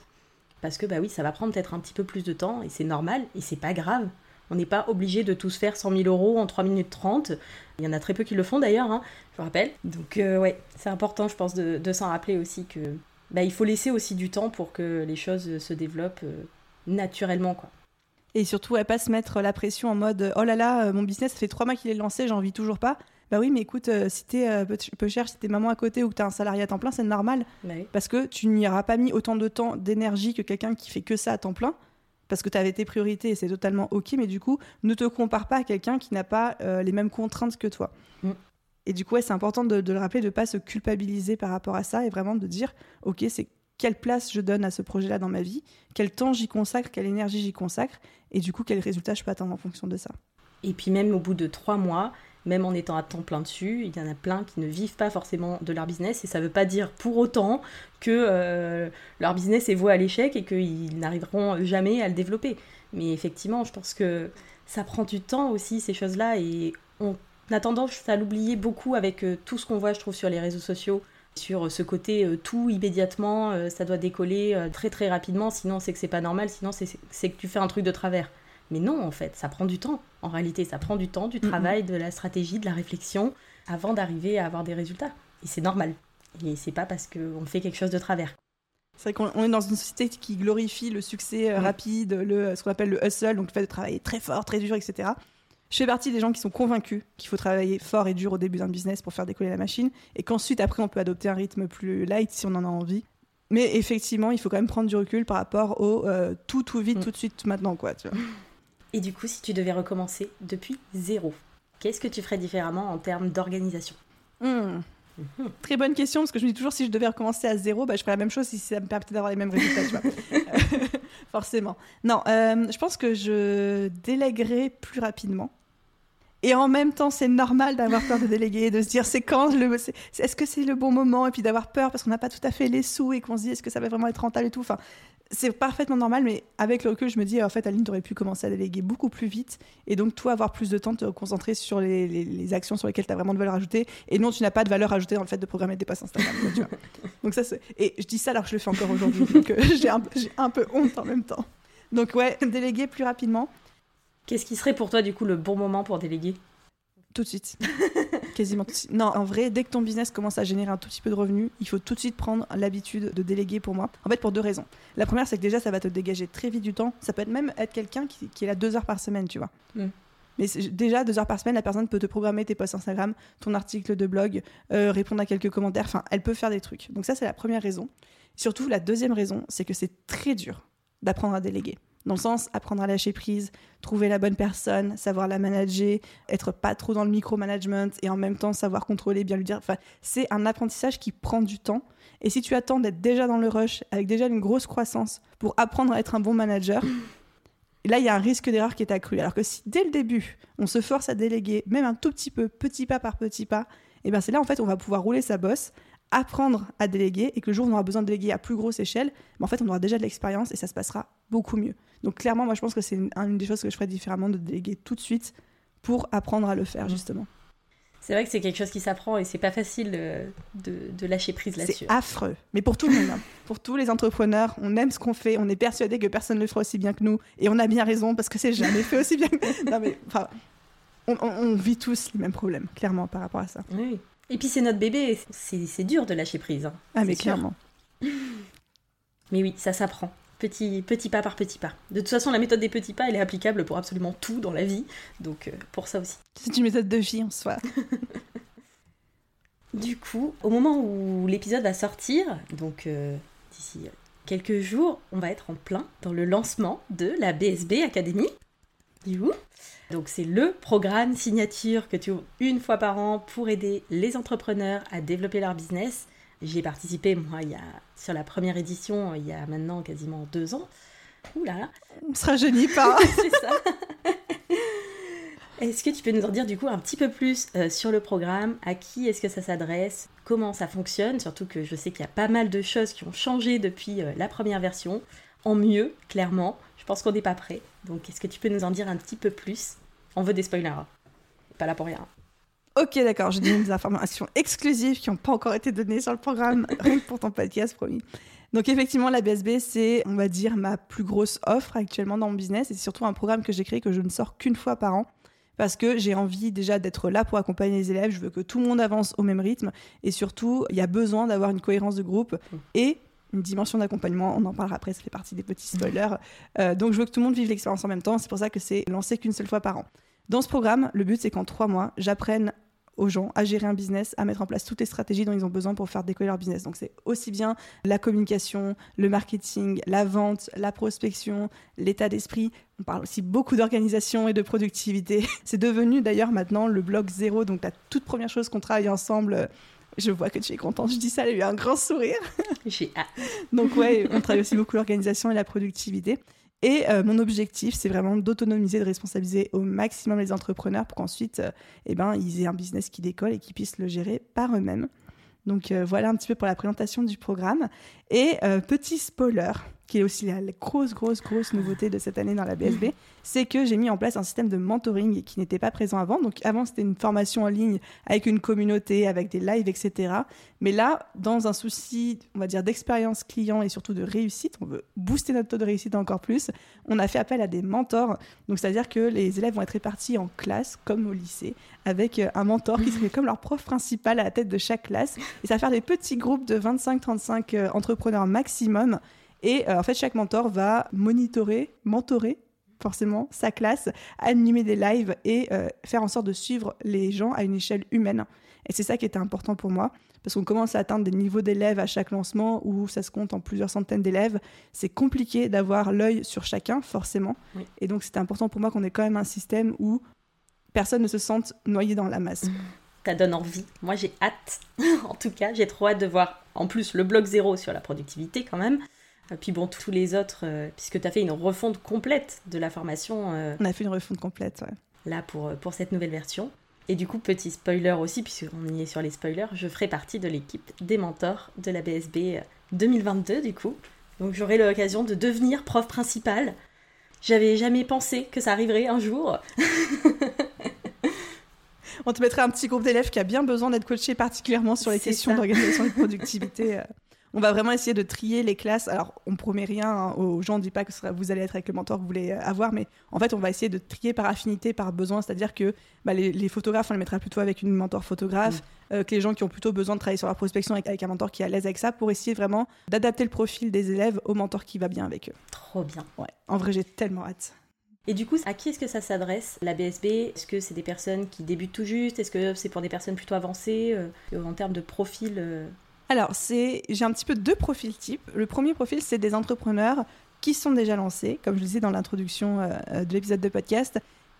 parce que bah oui ça va prendre peut-être un petit peu plus de temps et c'est normal et c'est pas grave on n'est pas obligé de tous faire 100 000 euros en 3 minutes 30. Il y en a très peu qui le font d'ailleurs, hein, je vous rappelle. Donc euh, ouais, c'est important, je pense, de, s'en rappeler aussi que bah, il faut laisser aussi du temps pour que les choses se développent euh, naturellement, quoi. Et surtout, à pas se mettre la pression en mode oh là là, euh, mon business, ça fait trois mois qu'il est lancé, j'en vis toujours pas. Bah oui, mais écoute, si t'es peu cher, si t'es maman à côté ou que t'as un salarié à temps plein, c'est normal. Bah Parce que tu n'y auras pas mis autant de temps, d'énergie que quelqu'un qui fait que ça à temps plein parce que tu avais tes priorités et c'est totalement ok, mais du coup, ne te compare pas à quelqu'un qui n'a pas euh, les mêmes contraintes que toi. Mm. Et du coup, c'est important de, le rappeler, de ne pas se culpabiliser par rapport à ça et vraiment de dire, ok, c'est quelle place je donne à ce projet-là dans ma vie, quel temps j'y consacre, quelle énergie j'y consacre, et du coup, quel résultat je peux atteindre en fonction de ça. Et puis même au bout de trois mois, même en étant à temps plein dessus, il y en a plein qui ne vivent pas forcément de leur business et ça ne veut pas dire pour autant que euh, leur business est voué à l'échec et qu'ils n'arriveront jamais à le développer. Mais effectivement, je pense que ça prend du temps aussi ces choses-là et on a tendance à l'oublier beaucoup avec euh, tout ce qu'on voit, je trouve, sur les réseaux sociaux sur ce côté euh, tout immédiatement, ça doit décoller très très rapidement, sinon c'est que c'est pas normal, sinon c'est que tu fais un truc de travers. Mais non, en fait, ça prend du temps. En réalité, ça prend du temps, du travail, de la stratégie, de la réflexion, avant d'arriver à avoir des résultats. Et c'est normal. Et c'est pas parce qu'on fait quelque chose de travers. C'est vrai qu'on est dans une société qui glorifie le succès euh, rapide, le, ce qu'on appelle le hustle, donc le fait de travailler très fort, très dur, etc. Je fais partie des gens qui sont convaincus qu'il faut travailler fort et dur au début d'un business pour faire décoller la machine, et qu'ensuite, après, on peut adopter un rythme plus light si on en a envie. Mais effectivement, il faut quand même prendre du recul par rapport au euh, tout, tout vite, mm. tout de suite, maintenant, quoi. Tu vois. Et du coup, si tu devais recommencer depuis zéro, qu'est-ce que tu ferais différemment en termes d'organisation? Hmm. Très bonne question, parce que je me dis toujours si je devais recommencer à zéro, bah, je ferais la même chose si ça me permettait d'avoir les mêmes résultats. Forcément. Non, euh, je pense que je délèguerais plus rapidement. Et en même temps, c'est normal d'avoir peur de déléguer, de se dire c'est quand le, est-ce que c'est le bon moment, et puis d'avoir peur parce qu'on n'a pas tout à fait les sous et qu'on se dit est-ce que ça va vraiment être rentable et tout. Enfin, c'est parfaitement normal, mais avec le recul, je me dis, en fait, Aline, tu aurais pu commencer à déléguer beaucoup plus vite. Et donc, toi, avoir plus de temps, te concentrer sur les, actions sur lesquelles tu as vraiment de valeur ajoutée. Et non, tu n'as pas de valeur ajoutée dans le fait de programmer des posts Instagram. donc, ça. Et je dis ça alors que je le fais encore aujourd'hui. donc, euh, j'ai, un, j'ai un peu honte en même temps. Donc, ouais, déléguer plus rapidement. Qu'est-ce qui serait pour toi, du coup, le bon moment pour déléguer? Tout de suite. quasiment Non, en vrai, dès que ton business commence à générer un tout petit peu de revenus, il faut tout de suite prendre l'habitude de déléguer pour moi. En fait, pour deux raisons. La première, c'est que déjà, ça va te dégager très vite du temps. Ça peut être même être quelqu'un qui, est là deux heures par semaine, tu vois. Mm. Mais déjà, deux heures par semaine, la personne peut te programmer tes posts Instagram, ton article de blog, euh, répondre à quelques commentaires. Enfin, elle peut faire des trucs. Donc ça, c'est la première raison. Surtout, la deuxième raison, c'est que c'est très dur d'apprendre à déléguer. Dans le sens, apprendre à lâcher prise, trouver la bonne personne, savoir la manager, être pas trop dans le micromanagement et en même temps savoir contrôler, bien lui dire. Enfin, c'est un apprentissage qui prend du temps. Et si tu attends d'être déjà dans le rush, avec déjà une grosse croissance, pour apprendre à être un bon manager, là, il y a un risque d'erreur qui est accru. Alors que si dès le début, on se force à déléguer, même un tout petit peu, petit pas par petit pas, et eh ben c'est là en fait on va pouvoir rouler sa bosse, apprendre à déléguer et que le jour où on aura besoin de déléguer à plus grosse échelle, mais en fait on aura déjà de l'expérience et ça se passera beaucoup mieux. Donc clairement, moi je pense que c'est une, des choses que je ferais différemment de déléguer tout de suite pour apprendre à le faire justement. C'est vrai que c'est quelque chose qui s'apprend et c'est pas facile de, lâcher prise là-dessus. C'est affreux, mais pour tout le monde, hein. pour tous les entrepreneurs, on aime ce qu'on fait, on est persuadé que personne ne le fera aussi bien que nous et on a bien raison parce que c'est jamais fait aussi bien. Que... Non mais enfin, on, on, vit tous les mêmes problèmes, clairement par rapport à ça. Oui. Et puis c'est notre bébé, c'est dur de lâcher prise. Hein. Ah mais clairement. Mais oui, ça s'apprend. Petit, petit pas par petit pas. De toute façon, la méthode des petits pas, elle est applicable pour absolument tout dans la vie. Donc, euh, pour ça aussi. C'est une méthode de vie en soi. du coup, au moment où l'épisode va sortir, donc euh, d'ici quelques jours, on va être en plein dans le lancement de la BSB Academy. Donc c'est le programme signature que tu ouvres une fois par an pour aider les entrepreneurs à développer leur business. J'y ai participé, moi, il y a, sur la première édition, il y a maintenant quasiment deux ans. Ouh là là. On se rajeunit pas. c'est ça. Est-ce que tu peux nous en dire du coup un petit peu plus euh, sur le programme? À qui est-ce que ça s'adresse? Comment ça fonctionne? Surtout que je sais qu'il y a pas mal de choses qui ont changé depuis euh, la première version. En mieux, clairement. Je pense qu'on n'est pas prêt. Donc est-ce que tu peux nous en dire un petit peu plus? On veut des spoilers. Hein. Pas là pour rien. Ok, d'accord, je donne des informations exclusives qui n'ont pas encore été données sur le programme, rien que pour ton podcast, promis. Donc effectivement, la BSB, c'est, on va dire, ma plus grosse offre actuellement dans mon business. Et c'est surtout un programme que j'ai créé que je ne sors qu'une fois par an. Parce que j'ai envie déjà d'être là pour accompagner les élèves. Je veux que tout le monde avance au même rythme. Et surtout, il y a besoin d'avoir une cohérence de groupe et une dimension d'accompagnement. On en parlera après, ça fait partie des petits spoilers. Euh, donc je veux que tout le monde vive l'expérience en même temps. C'est pour ça que c'est lancé qu'une seule fois par an. Dans ce programme, le but, c'est qu'en trois mois, j'apprenne aux gens à gérer un business, à mettre en place toutes les stratégies dont ils ont besoin pour faire décoller leur business. Donc c'est aussi bien la communication, le marketing, la vente, la prospection, l'état d'esprit. On parle aussi beaucoup d'organisation et de productivité. C'est devenu d'ailleurs maintenant le blog zéro, donc la toute première chose qu'on travaille ensemble. Je vois que tu es contente, je dis ça, elle a eu un grand sourire. J'ai hâte. donc ouais, on travaille aussi beaucoup l'organisation et la productivité. Et mon objectif, c'est vraiment d'autonomiser, de responsabiliser au maximum les entrepreneurs pour qu'ensuite, eh ben, ils aient un business qui décolle et qu'ils puissent le gérer par eux-mêmes. Donc voilà un petit peu pour la présentation du programme. Et petit spoiler, qui est aussi la grosse, grosse, grosse nouveauté de cette année dans la BSB, c'est que j'ai mis en place un système de mentoring qui n'était pas présent avant. Donc avant, c'était une formation en ligne avec une communauté, avec des lives, etc. Mais là, dans un souci, on va dire, d'expérience client et surtout de réussite, on veut booster notre taux de réussite encore plus, on a fait appel à des mentors. Donc c'est-à-dire que les élèves vont être répartis en classe, comme au lycée, avec euh, un mentor qui serait comme leur prof principal à la tête de chaque classe. Et ça va faire des petits groupes de 25-35 euh, entrepreneurs maximum et euh, en fait, chaque mentor va monitorer, mentorer forcément sa classe, animer des lives et euh, faire en sorte de suivre les gens à une échelle humaine. Et c'est ça qui était important pour moi, parce qu'on commence à atteindre des niveaux d'élèves à chaque lancement où ça se compte en plusieurs centaines d'élèves. C'est compliqué d'avoir l'œil sur chacun, forcément. Et donc c'était important pour moi qu'on ait quand même un système où personne ne se sente noyé dans la masse. Mmh. Ça donne envie. Moi j'ai hâte, en tout cas, j'ai trop hâte de voir en plus le bloc zéro sur la productivité quand même. Et puis bon, tous les autres, euh, puisque tu as fait une refonte complète de la formation. Euh, On a fait une refonte complète, ouais. Là, pour, euh, pour cette nouvelle version. Et du coup, petit spoiler aussi, puisqu'on y est sur les spoilers, je ferai partie de l'équipe des mentors de la BSB 2022, du coup. Donc j'aurai l'occasion de devenir prof principale. J'avais jamais pensé que ça arriverait un jour. On te mettrait un petit groupe d'élèves qui a bien besoin d'être coaché particulièrement sur les questions d'organisation et de productivité on va vraiment essayer de trier les classes. Alors, on promet rien hein, aux gens, on ne dit pas que vous allez être avec le mentor que vous voulez euh, avoir, mais en fait, on va essayer de trier par affinité, par besoin. C'est-à-dire que bah, les, photographes, on les mettra plutôt avec une mentor photographe, mm. euh, que les gens qui ont plutôt besoin de travailler sur la prospection avec, un mentor qui est à l'aise avec ça, pour essayer vraiment d'adapter le profil des élèves au mentor qui va bien avec eux. Trop bien. Ouais. En vrai, j'ai tellement hâte. Et du coup, à qui est-ce que ça s'adresse, la BSB Est-ce que c'est des personnes qui débutent tout juste? Est-ce que c'est pour des personnes plutôt avancées euh, En termes de profil alors, c'est, j'ai un petit peu deux profils types. Le premier profil, c'est des entrepreneurs qui sont déjà lancés, comme je le disais dans l'introduction euh, de l'épisode de podcast,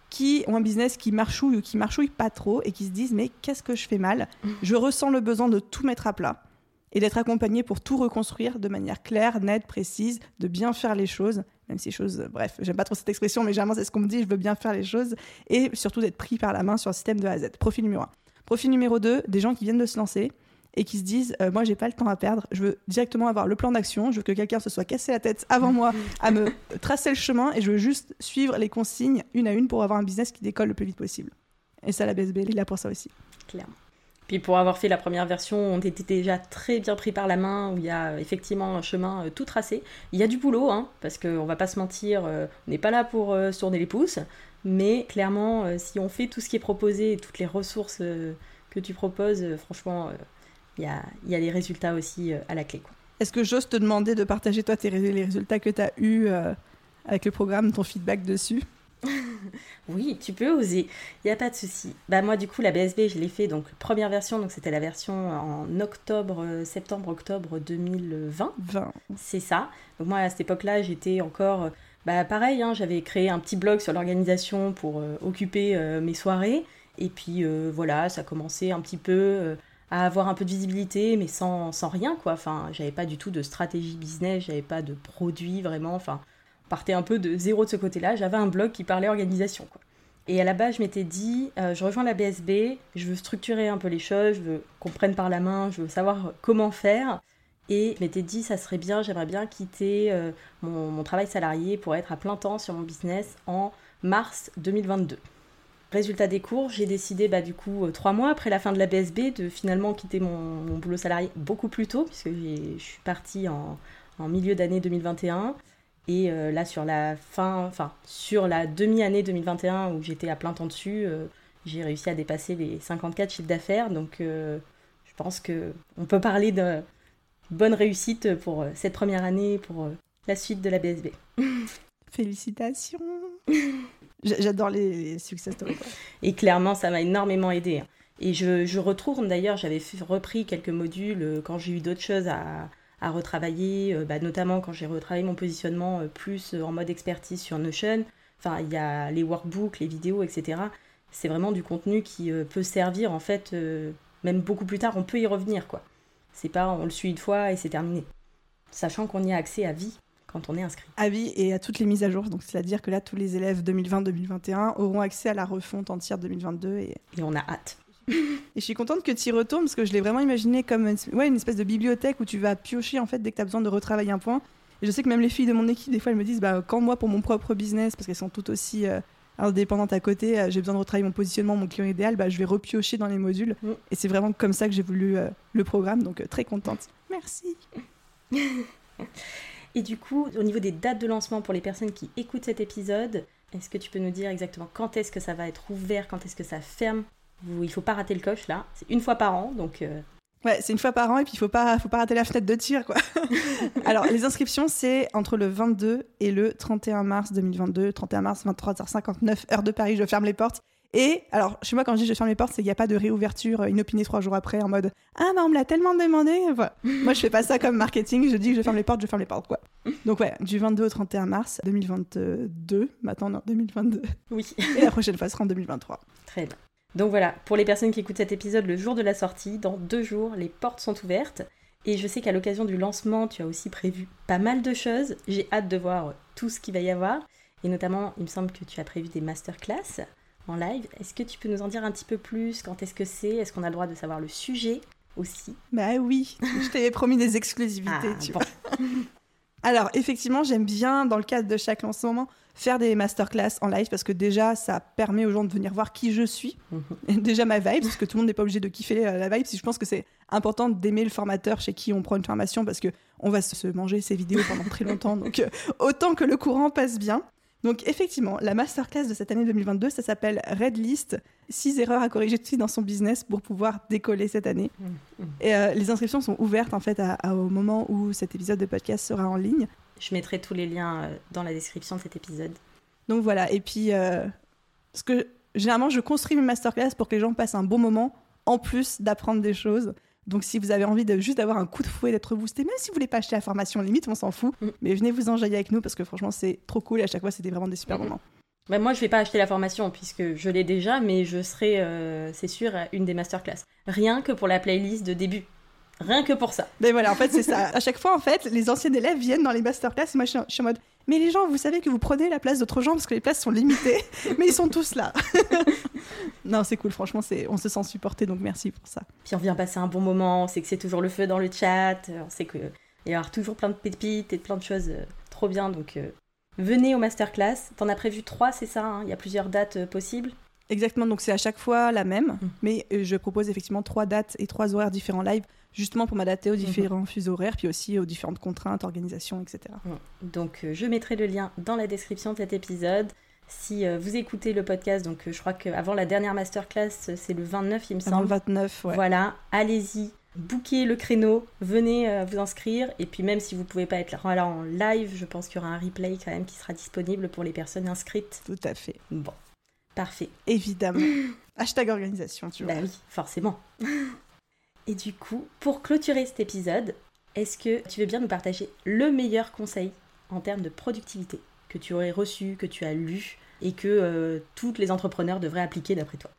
qui ont un business qui marchouille ou qui marchouille pas trop et qui se disent mais qu'est-ce que je fais mal? Je ressens le besoin de tout mettre à plat et d'être accompagné pour tout reconstruire de manière claire, nette, précise, de bien faire les choses, même si les choses, bref, j'aime pas trop cette expression, mais généralement c'est ce qu'on me dit, je veux bien faire les choses, et surtout d'être pris par la main sur le système de A à Z. Profil numéro 1. Profil numéro 2, des gens qui viennent de se lancer, et qui se disent euh, moi j'ai pas le temps à perdre, je veux directement avoir le plan d'action, je veux que quelqu'un se soit cassé la tête avant moi à me tracer le chemin et je veux juste suivre les consignes une à une pour avoir un business qui décolle le plus vite possible. Et ça la BSB il est là pour ça aussi. Clairement. Puis pour avoir fait la première version, on était déjà très bien pris par la main, où il y a euh, effectivement un chemin euh, tout tracé. Il y a du boulot, hein, parce qu'on va pas se mentir, on n'est pas là pour se tourner les pouces, mais clairement, si on fait tout ce qui est proposé et toutes les ressources que tu proposes, franchement, il y a, y a, les résultats aussi euh, à la clé. Est-ce que j'ose te demander de partager toi tes, les résultats que tu as eus euh, avec le programme, ton feedback dessus? Oui, tu peux oser, il n'y a pas de souci. Bah moi du coup la BSB je l'ai fait donc première version donc c'était la version en octobre, euh, septembre octobre 2020. 20. C'est ça. Donc moi à cette époque-là j'étais encore bah pareil hein, j'avais créé un petit blog sur l'organisation pour occuper mes soirées et puis voilà ça commençait un petit peu à avoir un peu de visibilité, mais sans, sans rien, quoi. Enfin, j'avais pas du tout de stratégie business, j'avais pas de produit vraiment. Enfin, partait un peu de zéro de ce côté-là. J'avais un blog qui parlait organisation, quoi. Et à la base, je m'étais dit, euh, je rejoins la BSB, je veux structurer un peu les choses, je veux qu'on prenne par la main, je veux savoir comment faire. Et je m'étais dit, ça serait bien, j'aimerais bien quitter euh, mon, mon travail salarié pour être à plein temps sur mon business en mars 2022. Résultat des cours, j'ai décidé bah, du coup euh, trois mois après la fin de la BSB de finalement quitter mon, boulot salarié beaucoup plus tôt puisque je suis partie en, milieu d'année 2021 et euh, là sur la fin, enfin sur la demi-année 2021 où j'étais à plein temps dessus, euh, j'ai réussi à dépasser les 54 chiffres d'affaires donc je pense que on peut parler de bonne réussite pour cette première année pour la suite de la BSB. Félicitations J'adore les, success stories. Et clairement, ça m'a énormément aidé. Hein. Et je, je retourne d'ailleurs, j'avais repris quelques modules euh, quand j'ai eu d'autres choses à, à retravailler, euh, bah, notamment quand j'ai retravaillé mon positionnement euh, plus en mode expertise sur Notion. Enfin, il y a les workbooks, les vidéos, etc. C'est vraiment du contenu qui peut servir en fait, même beaucoup plus tard, on peut y revenir quoi. C'est pas on le suit une fois et c'est terminé. Sachant qu'on y a accès à vie quand on est inscrit. Ah oui, et à toutes les mises à jour. Donc, c'est-à-dire que là, tous les élèves 2020-2021 auront accès à la refonte entière 2022. Et, et on a hâte. et je suis contente que tu y retournes parce que je l'ai vraiment imaginé comme une, ouais, une espèce de bibliothèque où tu vas piocher en fait dès que tu as besoin de retravailler un point. Et je sais que même les filles de mon équipe, des fois, elles me disent bah, quand moi, pour mon propre business, parce qu'elles sont toutes aussi euh, indépendantes à côté, euh, j'ai besoin de retravailler mon positionnement, mon client idéal, bah, je vais repiocher dans les modules. Mm. Et c'est vraiment comme ça que j'ai voulu euh, le programme. Donc, très contente. Merci. Et du coup, au niveau des dates de lancement pour les personnes qui écoutent cet épisode, est-ce que tu peux nous dire exactement quand est-ce que ça va être ouvert, quand est-ce que ça ferme? Vous- Il faut pas rater le coche là. C'est une fois par an, donc euh, Ouais, c'est une fois par an et puis il faut pas, faut pas rater la fenêtre de tir, quoi. Alors, les inscriptions, c'est entre le 22 et le 31 mars 2022. 31 mars, 23h59, heure de Paris, je ferme les portes. Et alors, chez moi, quand je dis je ferme les portes, c'est qu'il n'y a pas de réouverture euh, inopinée trois jours après en mode Ah, bah on me l'a tellement demandé. Voilà. moi, je fais pas ça comme marketing. Je dis que je ferme les portes, je ferme les portes, quoi. Donc, ouais, du 22 au 31 mars 2022. Maintenant, non, 2022. oui. Et la prochaine fois sera en 2023. Très bien. Donc voilà, pour les personnes qui écoutent cet épisode le jour de la sortie, dans deux jours, les portes sont ouvertes. Et je sais qu'à l'occasion du lancement, tu as aussi prévu pas mal de choses. J'ai hâte de voir tout ce qu'il va y avoir. Et notamment, il me semble que tu as prévu des masterclass en live. Est-ce que tu peux nous en dire un petit peu plus? Quand est-ce que c'est? Est-ce qu'on a le droit de savoir le sujet aussi? Bah oui, je t'avais promis des exclusivités, Ah, tu bon. Alors, effectivement, j'aime bien, dans le cadre de chaque lancement, faire des masterclass en live parce que déjà, ça permet aux gens de venir voir qui je suis. Mhm. Déjà ma vibe, parce que tout le monde n'est pas obligé de kiffer euh, la vibe. Si je pense que c'est important d'aimer le formateur chez qui on prend une formation parce que on va se manger ces vidéos pendant très longtemps. Donc, euh, autant que le courant passe bien. Donc, effectivement, la masterclass de cette année 2022, ça s'appelle Red List 6 erreurs à corriger tout de suite dans son business pour pouvoir décoller cette année. Mhm. Et euh, les inscriptions sont ouvertes en fait à- à- au moment où cet épisode de podcast sera en ligne. Je mettrai tous les liens euh, dans la description de cet épisode. Donc voilà, et puis euh, ce que généralement je construis mes masterclass pour que les gens passent un bon moment en plus d'apprendre des choses. Donc si vous avez envie de juste d'avoir un coup de fouet, d'être boosté, même si vous voulez pas acheter la formation, limite on s'en fout, Mm. mais venez vous enjailler avec nous parce que franchement c'est trop cool et à chaque fois c'était vraiment des super moments. Bah, moi, je vais pas acheter la formation puisque je l'ai déjà, mais je serai, euh, c'est sûr, à une des masterclass. Rien que pour la playlist de début. Rien que pour ça. Mais voilà, en fait c'est ça. À chaque fois en fait, les anciens élèves viennent dans les masterclass et moi je suis en mode, mais les gens, vous savez que vous prenez la place d'autres gens parce que les places sont limitées, mais ils sont tous là. non c'est cool, franchement c'est, on se sent supporté donc merci pour ça. Puis on vient passer un bon moment, on sait que c'est toujours le feu dans le chat, on sait qu'il y avoir toujours plein de pépites et plein de choses euh, trop bien. Donc euh, venez au masterclass. T'en as prévu trois, c'est ça hein? Il y a plusieurs dates euh, possibles? Exactement, donc c'est à chaque fois la même, Mhm. mais euh, je propose effectivement trois dates et trois horaires différents live, justement pour m'adapter aux différents fuseaux horaires, puis aussi aux différentes contraintes, organisations, etc. Donc euh, je mettrai le lien dans la description de cet épisode. Si euh, vous écoutez le podcast, donc je crois qu'avant la dernière masterclass, c'est le 29, il me Avant le semble. 29, ouais. Voilà, allez-y, bookez le créneau, venez vous inscrire. Et puis même si vous pouvez pas être là, voilà, en live, je pense qu'il y aura un replay quand même qui sera disponible pour les personnes inscrites. Tout à fait, Bon, parfait. évidemment. Hashtag organisation, tu vois. Bah oui, forcément. Et du coup, pour clôturer cet épisode, est-ce que tu veux bien nous partager le meilleur conseil en termes de productivité que tu aurais reçu, que tu as lu et que euh, toutes les entrepreneurs devraient appliquer d'après toi?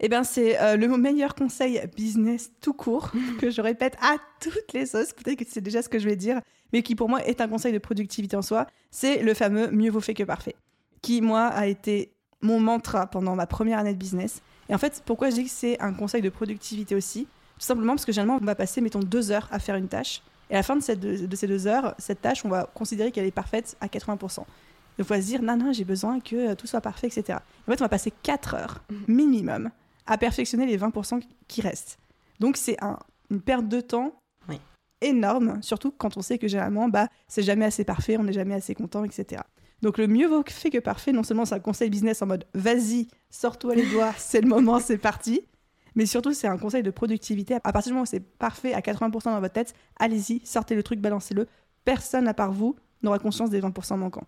Eh bien, c'est euh, le meilleur conseil business tout court que je répète à toutes les sauces. Peut-être que c'est déjà ce que je vais dire, mais qui pour moi est un conseil de productivité en soi. C'est le fameux mieux vaut fait que parfait, qui moi a été mon mantra pendant ma première année de business. Et en fait, pourquoi je dis que c'est un conseil de productivité aussi? Tout simplement parce que généralement, on va passer, mettons, deux heures à faire une tâche. Et à la fin de, cette- de ces deux heures, cette tâche, on va considérer qu'elle est parfaite à 80%. Donc, on va se dire, non, non, j'ai besoin que euh, tout soit parfait, etc. En fait, on va passer 4 heures minimum à perfectionner les 20% qui restent. Donc, c'est un- une perte de temps Oui. énorme, surtout quand on sait que généralement, bah, c'est jamais assez parfait, on n'est jamais assez content, etc. Donc, le mieux vaut fait que parfait, non seulement c'est un conseil business en mode vas-y, sors-toi les doigts, c'est le moment, c'est parti. Mais surtout, c'est un conseil de productivité. À partir du moment où c'est parfait à 80% dans votre tête, allez-y, sortez le truc, balancez-le. Personne à part vous n'aura conscience des 20% manquants.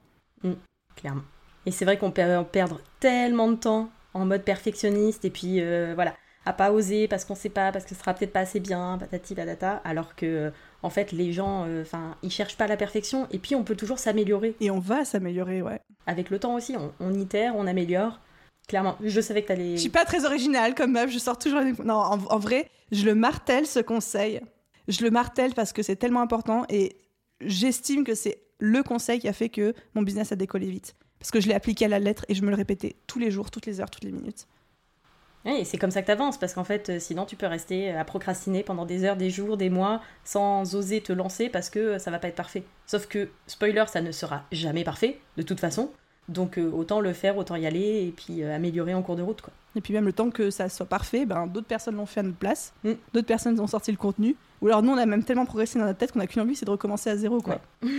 clairement. Et c'est vrai qu'on peut perdre tellement de temps en mode perfectionniste et puis euh, voilà, à pas oser parce qu'on sait pas, parce que ce sera peut-être pas assez bien, patati patata, alors que euh, en fait les gens, enfin, ils cherchent pas la perfection et puis on peut toujours s'améliorer Et on va s'améliorer, ouais. avec le temps aussi. On, on itère, on améliore. Clairement, je savais que t'allais. Je suis pas très originale comme meuf, je sors toujours. Non, en, en vrai, je le martèle ce conseil. Je le martèle parce que c'est tellement important et j'estime que c'est le conseil qui a fait que mon business a décollé vite. Parce que je l'ai appliqué à la lettre et je me le répétais tous les jours, toutes les heures, toutes les minutes. Oui, c'est comme ça que tu avances, parce qu'en fait, euh, sinon tu peux rester à procrastiner pendant des heures, des jours, des mois, sans oser te lancer parce que ça va pas être parfait. Sauf que, spoiler, ça ne sera jamais parfait, de toute façon. Donc euh, autant le faire, autant y aller, et puis euh, améliorer en cours de route. Quoi. Et puis même le temps que ça soit parfait, ben, d'autres personnes l'ont fait à notre place, Mm. d'autres personnes ont sorti le contenu, ou alors nous on a même tellement progressé dans notre tête qu'on a qu'une envie, c'est de recommencer à zéro. Quoi.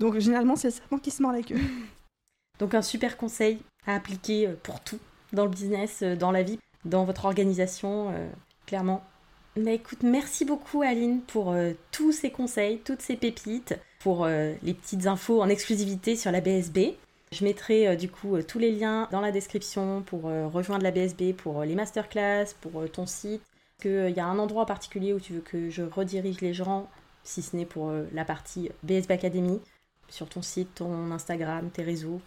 Donc généralement c'est le serpent qui se mord la queue. Donc un super conseil à appliquer euh, pour tout, dans le business, euh, dans la vie, dans votre organisation, euh, clairement. Mais écoute, merci beaucoup Aline pour euh, tous ces conseils, toutes ces pépites, pour les petites infos en exclusivité sur la BSB. Je mettrai du coup tous les liens dans la description pour rejoindre la BSB, pour les masterclass, pour ton site. Qu'il y a un endroit en particulier où tu veux que je redirige les gens, si ce n'est pour la partie BSB Academy, sur ton site, ton Instagram, tes réseaux,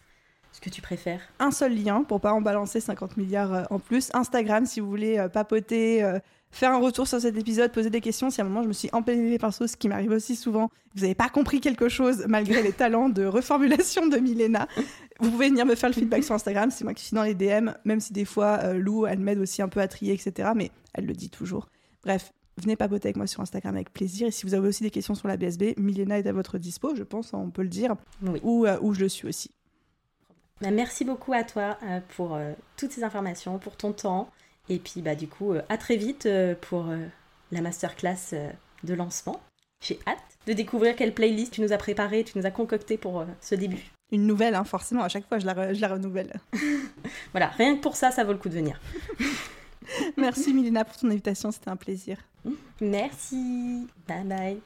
ce que tu préfères. Un seul lien pour pas en balancer 50 milliards euh, en plus. Instagram si vous voulez euh, papoter, euh, faire un retour sur cet épisode, poser des questions. Si à un moment je me suis empêlée pinceaux, ce qui m'arrive aussi souvent, vous n'avez pas compris quelque chose malgré les talents de reformulation de Milena, vous pouvez venir me faire le feedback sur Instagram. C'est moi qui suis dans les DM, même si des fois euh, Lou, elle m'aide aussi un peu à trier, etc. Mais elle le dit toujours. Bref, venez papoter avec moi sur Instagram avec plaisir. Et si vous avez aussi des questions sur la BSB, Milena est à votre dispo, je pense, on peut le dire, Oui. ou euh, où je le suis aussi. Bah, merci beaucoup à toi euh, pour euh, toutes ces informations, pour ton temps. Et puis, bah, du coup, euh, à très vite pour la masterclass de lancement. J'ai hâte de découvrir quelle playlist tu nous as préparée, tu nous as concocté pour ce début. Une nouvelle, hein, forcément, à chaque fois je la, re- je la renouvelle. Voilà, rien que pour ça, ça vaut le coup de venir. Merci Milena pour ton invitation, c'était un plaisir. Merci. Bye bye.